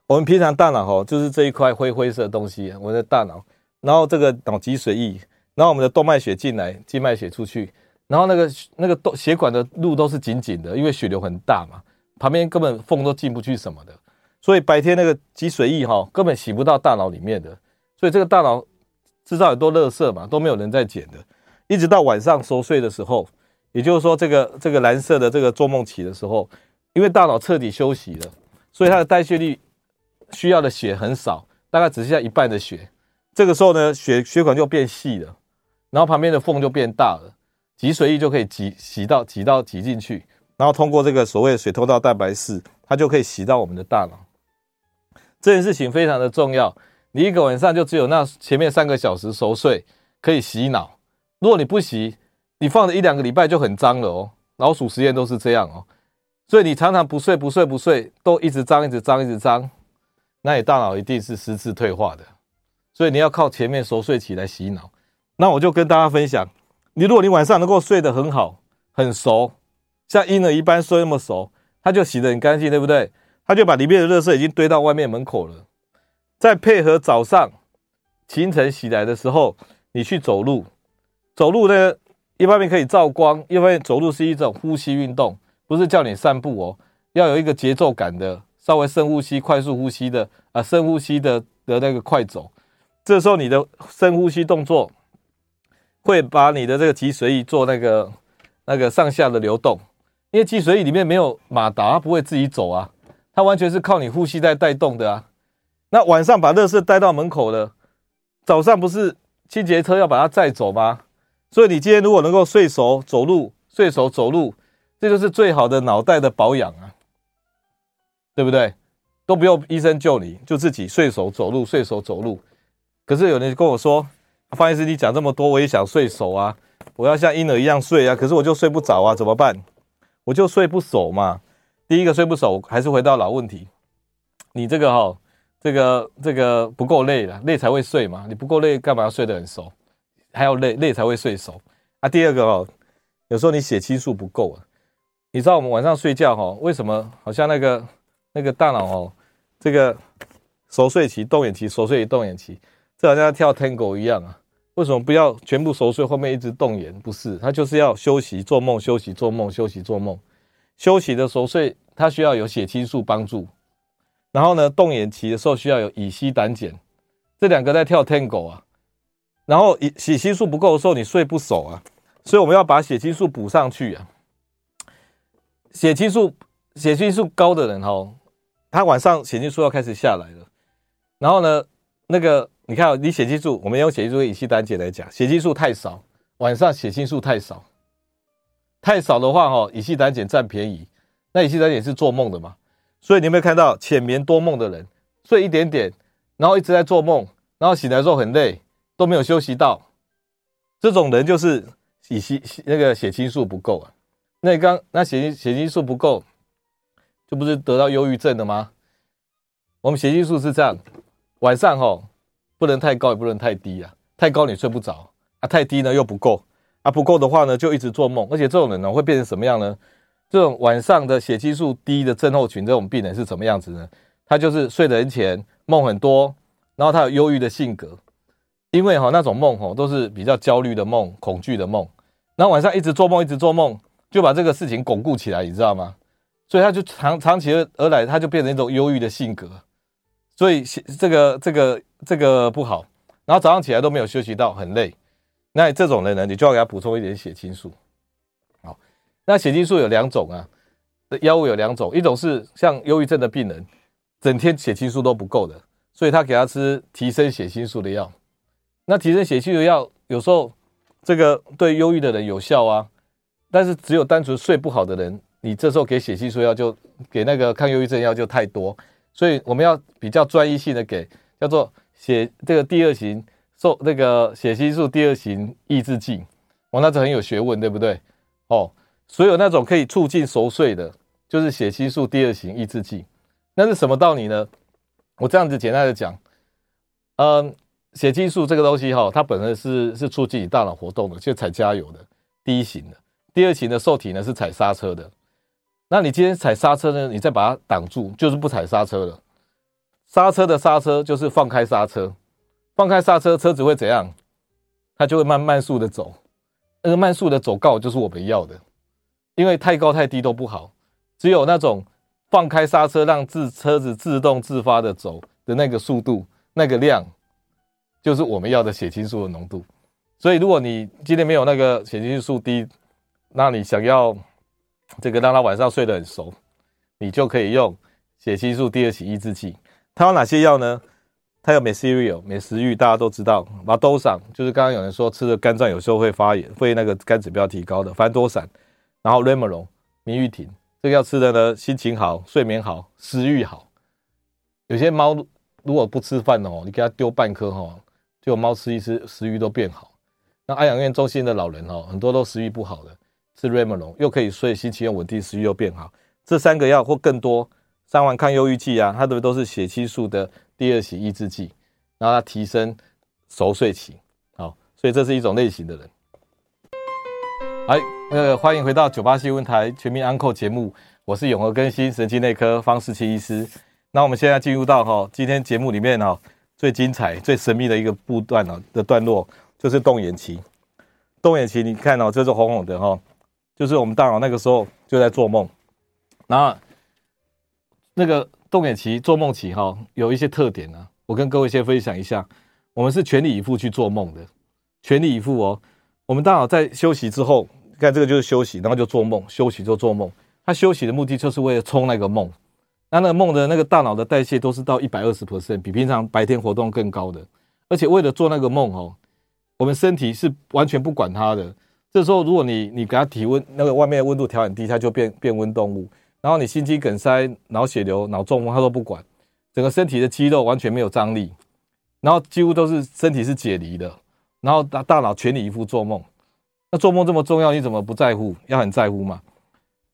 我们平常大脑哈，就是这一块灰灰色的东西，我们的大脑，然后这个脑脊髓液，然后我们的动脉血进来，静脉血出去，然后那个那个动血管的路都是紧紧的，因为血流很大嘛，旁边根本缝都进不去什么的，所以白天那个脊髓液哈根本洗不到大脑里面的，所以这个大脑制造很多垃圾嘛，都没有人在捡的。一直到晚上熟睡的时候，也就是说，这个这个蓝色的这个做梦期的时候，因为大脑彻底休息了，所以它的代谢率需要的血很少，大概只剩下一半的血。这个时候呢，血血管就变细了，然后旁边的缝就变大了，脊髓液就可以挤洗到挤到挤进去，然后通过这个所谓的水通道蛋白室，它就可以洗到我们的大脑。这件事情非常的重要，你一个晚上就只有那前面三个小时熟睡可以洗脑。如果你不洗，你放了一两个礼拜就很脏了哦。老鼠实验都是这样哦，所以你常常不睡不睡不睡，都一直脏一直脏一直脏，那你大脑一定是失智退化的。所以你要靠前面熟睡期来洗脑。那我就跟大家分享，你如果你晚上能够睡得很好很熟，像婴儿一般睡那么熟，他就洗得很干净，对不对？他就把里面的垃圾已经堆到外面门口了。再配合早上清晨起来的时候，你去走路。走路呢，一方面可以照光，一方面走路是一种呼吸运动，不是叫你散步哦，要有一个节奏感的，稍微深呼吸、快速呼吸的啊，深呼吸的的那个快走。这时候你的深呼吸动作会把你的这个脊髓做那个那个上下的流动，因为脊髓里面没有马达，它不会自己走啊，它完全是靠你呼吸在带动的啊。那晚上把垃圾带到门口了，早上不是清洁车要把它载走吗？所以你今天如果能够睡熟走路，睡熟走路，这就是最好的脑袋的保养啊，对不对？都不用医生救你，就自己睡熟走路，睡熟走路。可是有人跟我说，方医师，你讲这么多，我也想睡熟啊，我要像婴儿一样睡啊，可是我就睡不着啊，怎么办？我就睡不熟嘛。第一个睡不熟，还是回到老问题，你这个哈，这个这个不够累了，累才会睡嘛，你不够累，干嘛要睡得很熟？还要累，累才会睡熟啊。第二个哦，有时候你血清素不够啊。你知道我们晚上睡觉哈，为什么好像那个那个大脑哦，这个熟睡期、动眼期、熟睡期、动眼期，这好像跳 Tango 一样啊？为什么不要全部熟睡，后面一直动眼？不是，它就是要休息、做梦、休息、做梦、休息、做梦。休息的熟睡，它需要有血清素帮助。然后呢，动眼期的时候需要有乙烯胆碱，这两个在跳 Tango 啊。然后血清素不够的时候，你睡不熟啊，所以我们要把血清素补上去啊。血清素血清素高的人哈，他晚上血清素要开始下来了。然后呢，那个你看，你血清素，我们用血清素乙醯胆碱来讲，血清素太少，晚上血清素太少，太少的话哈，乙醯胆碱占便宜。那乙醯胆碱是做梦的嘛？所以你有没有看到浅眠多梦的人，睡一点点，然后一直在做梦，然后醒来之后很累。都没有休息到，这种人就是乙醯那个血清素不够啊。那刚那血血清素不够，就不是得到忧郁症的吗？我们血清素是这样，晚上吼不能太高，也不能太低啊。太高你睡不着啊，太低呢又不够啊。不够的话呢，就一直做梦。而且这种人呢会变成什么样呢？这种晚上的血清素低的症候群，这种病人是什么样子呢？他就是睡得很浅，梦很多，然后他有忧郁的性格。因为哈那种梦哈都是比较焦虑的梦、恐惧的梦，然后晚上一直做梦、一直做梦，就把这个事情巩固起来，你知道吗？所以他就长长期而来，他就变成一种忧郁的性格，所以这个这个这个不好。然后早上起来都没有休息到，很累。那这种人呢，你就要给他补充一点血清素。好，那血清素有两种啊，药物有两种，一种是像忧郁症的病人，整天血清素都不够的，所以他给他吃提升血清素的药。那提升血清素的药有时候这个对忧郁的人有效啊。但是只有单纯睡不好的人，你这时候给血清素药就给那个抗忧郁症药就太多，所以我们要比较专一性的给，叫做血这个第二型受那个血清素第二型抑制剂，哦，那这很有学问，对不对？哦，所有那种可以促进熟睡的，就是血清素第二型抑制剂。那是什么道理呢？我这样子简单的讲，嗯，血清素这个东西哈，它本身是是促进你大脑活动的，就踩加油的第一型的。第二型的受体呢是踩刹车的，那你今天踩刹车呢，你再把它挡住，就是不踩刹车了。刹车的刹车就是放开刹车，放开刹车，车子会怎样？它就会慢慢速的走。那个慢速的走高就是我们要的，因为太高太低都不好，只有那种放开刹车，让自车子自动自发的走的那个速度、那个量，就是我们要的血清素的浓度。所以如果你今天没有那个血清素低，那你想要这个让他晚上睡得很熟，你就可以用血清素第二型抑制剂。它有哪些药呢？它有美思瑞、美食欲，大家都知道。马兜散就是刚刚有人说吃了肝脏有时候会发炎，会那个肝指标提高的。凡多散，然后雷莫龙、明玉婷，这个药吃的呢，心情好、睡眠好、食欲好。有些猫如果不吃饭哦，你给它丢半颗哈，就猫吃一吃，食欲都变好。那安养院中心的老人哦，很多都食欲不好的。是瑞莫龙，又可以睡，心情又稳定，食欲又变好。这三个药或更多，三完抗忧郁剂啊，它的都是血清素的第二型抑制剂，然后它提升熟睡期。好，所以这是一种类型的人。哎，呃欢迎回到九八新闻台全民安扣节目，我是永和更新神经内科方世奇医师。那我们现在进入到哈今天节目里面哈最精彩、最神秘的一个部段呢的段落，就是动眼期。动眼期，你看哦，这是红红的哈。就是我们大脑那个时候就在做梦，然后那个动眼期、做梦期哈，有一些特点呢。我跟各位先分享一下，我们是全力以赴去做梦的，全力以赴哦。我们大脑在休息之后，看这个就是休息，然后就做梦，休息就做梦。他休息的目的就是为了冲那个梦，那那个梦的那个大脑的代谢都是到一百二十 percent，比平常白天活动更高的。而且为了做那个梦哦，我们身体是完全不管它的。这时候，如果你你给它体温，那个外面的温度调很低，它就变变温动物。然后你心肌梗塞、脑血流、脑中风，它都不管，整个身体的肌肉完全没有张力，然后几乎都是身体是解离的，然后大大脑全力以赴做梦。那做梦这么重要，你怎么不在乎？要很在乎嘛。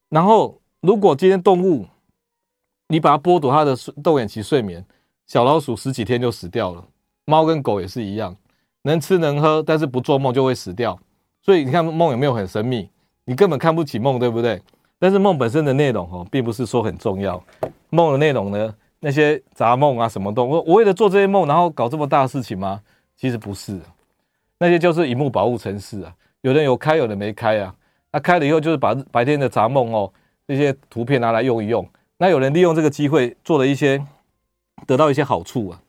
然后，如果今天动物，你把它剥夺它的动眼期睡眠，小老鼠十几天就死掉了，猫跟狗也是一样，能吃能喝，但是不做梦就会死掉。所以你看梦有没有很神秘？你根本看不起梦，对不对？但是梦本身的内容哦，并不是说很重要。梦的内容呢，那些杂梦啊，什么都我我为了做这些梦，然后搞这么大的事情吗？其实不是，那些就是萤幕保护城市啊。有人有开，有人没开啊。那开了以后，就是把白天的杂梦哦，这些图片拿来用一用。那有人利用这个机会做了一些，得到一些好处啊。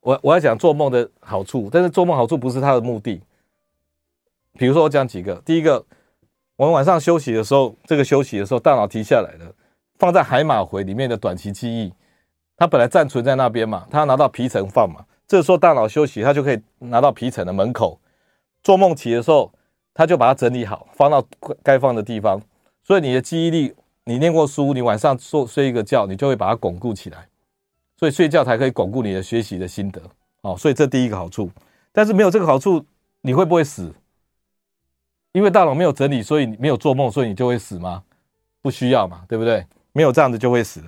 我我要讲做梦的好处，但是做梦好处不是他的目的。比如说，我讲几个。第一个，我们晚上休息的时候，这个休息的时候，大脑停下来了，放在海马回里面的短期记忆，它本来暂存在那边嘛，它要拿到皮层放嘛。这时候大脑休息，它就可以拿到皮层的门口。做梦起的时候，它就把它整理好，放到该放的地方。所以你的记忆力，你念过书，你晚上睡睡一个觉，你就会把它巩固起来。所以睡觉才可以巩固你的学习的心得。哦，所以这第一个好处。但是没有这个好处，你会不会死？因为大脑没有整理，所以你没有做梦，所以你就会死吗？不需要嘛，对不对？没有这样子就会死的。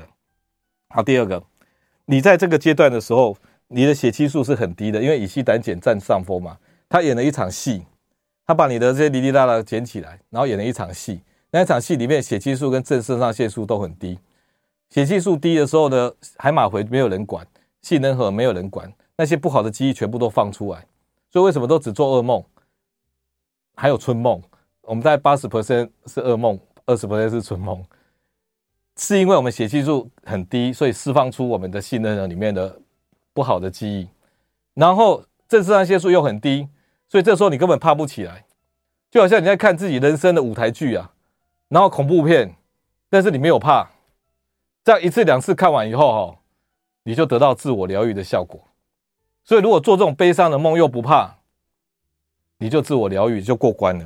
好，第二个，你在这个阶段的时候，你的血清素是很低的，因为乙烯胆碱占上风嘛。他演了一场戏，他把你的这些哩哩啦啦捡起来，然后演了一场戏。那一场戏里面，血激素跟正肾上腺素都很低。血激素低的时候呢，海马回没有人管，杏仁核没有人管，那些不好的记忆全部都放出来。所以为什么都只做噩梦？还有春梦，我们在八十 percent 是噩梦，二十 percent 是春梦，是因为我们血激素很低，所以释放出我们的杏仁核里面的不好的记忆，然后正肾上腺素又很低，所以这时候你根本爬不起来，就好像你在看自己人生的舞台剧啊，然后恐怖片，但是你没有怕，这样一次两次看完以后哈，你就得到自我疗愈的效果，所以如果做这种悲伤的梦又不怕。你就自我疗愈就过关了。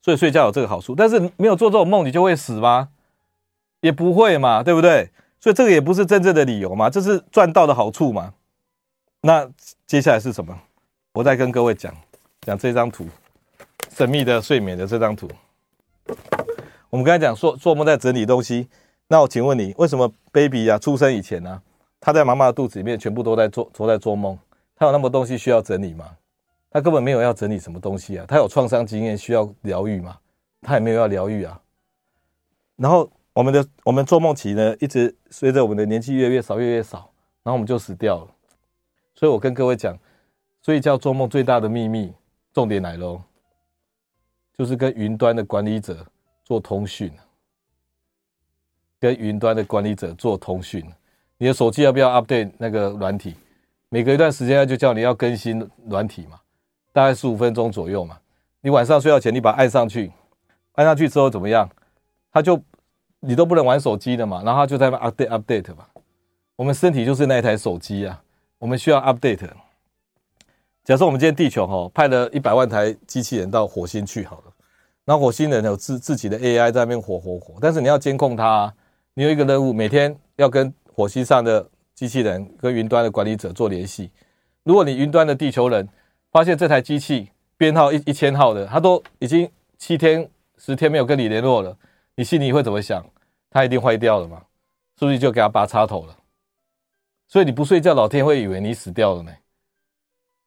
所以睡觉有这个好处，但是没有做这种梦，你就会死吗？也不会嘛，对不对？所以这个也不是真正的理由嘛，这是赚到的好处嘛。那接下来是什么？我再跟各位讲讲这张图，神秘的睡眠的这张图。我们刚才讲说做梦在整理东西，那我请问你，为什么 baby 啊出生以前呢、啊，他在妈妈的肚子里面全部都在做都在做梦？他有那么多东西需要整理吗？他根本没有要整理什么东西啊，他有创伤经验需要疗愈吗？他也没有要疗愈啊。然后我们的我们做梦期呢，一直随着我们的年纪越来越少越来越少，然后我们就死掉了。所以我跟各位讲，睡觉做梦最大的秘密，重点来喽，就是跟云端的管理者做通讯，跟云端的管理者做通讯。你的手机要不要 update 那个软体？每隔一段时间他就叫你要更新软体嘛。大概十五分钟左右嘛，你晚上睡觉前你把它按上去，按上去之后怎么样？它就你都不能玩手机的嘛，然后它就在 update update 嘛。我们身体就是那一台手机啊，我们需要 update。假设我们今天地球哈派了一百万台机器人到火星去好了，然后火星人有自自己的 AI 在那边活活活，但是你要监控它，你有一个任务，每天要跟火星上的机器人跟云端的管理者做联系。如果你云端的地球人，发现这台机器编号一一千号的，他都已经七天十天没有跟你联络了，你心里会怎么想？他一定坏掉了嘛？是不是就给他拔插头了？所以你不睡觉，老天会以为你死掉了呢。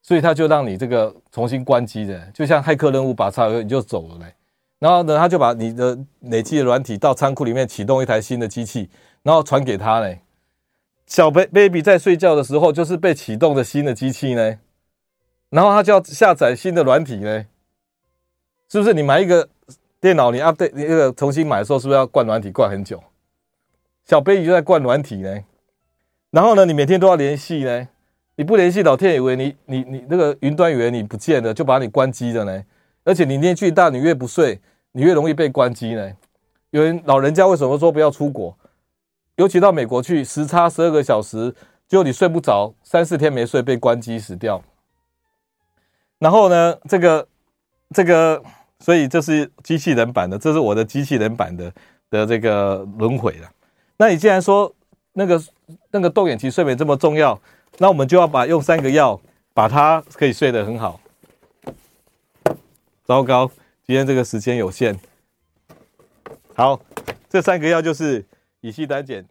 所以他就让你这个重新关机的，就像骇客任务拔插头你就走了呢。然后呢，他就把你的累积的软体到仓库里面启动一台新的机器，然后传给他呢。小 baby 在睡觉的时候就是被启动的新的机器呢。然后他就要下载新的软体呢，是不是？你买一个电脑，你 update 你那个重新买的时候，是不是要灌软体灌很久？小 baby 就在灌软体呢。然后呢，你每天都要联系呢，你不联系，老天以为你你你那个云端以为你不见了，就把你关机了呢。而且你年纪大，你越不睡，你越容易被关机呢。有人老人家为什么说不要出国？尤其到美国去，时差十二个小时，结果你睡不着，三四天没睡，被关机死掉。然后呢，这个这个，所以这是机器人版的，这是我的机器人版的的这个轮回了。那你既然说那个那个动眼期睡眠这么重要，那我们就要把用三个药把它可以睡得很好。糟糕，今天这个时间有限。好，这三个药就是乙烯胆碱。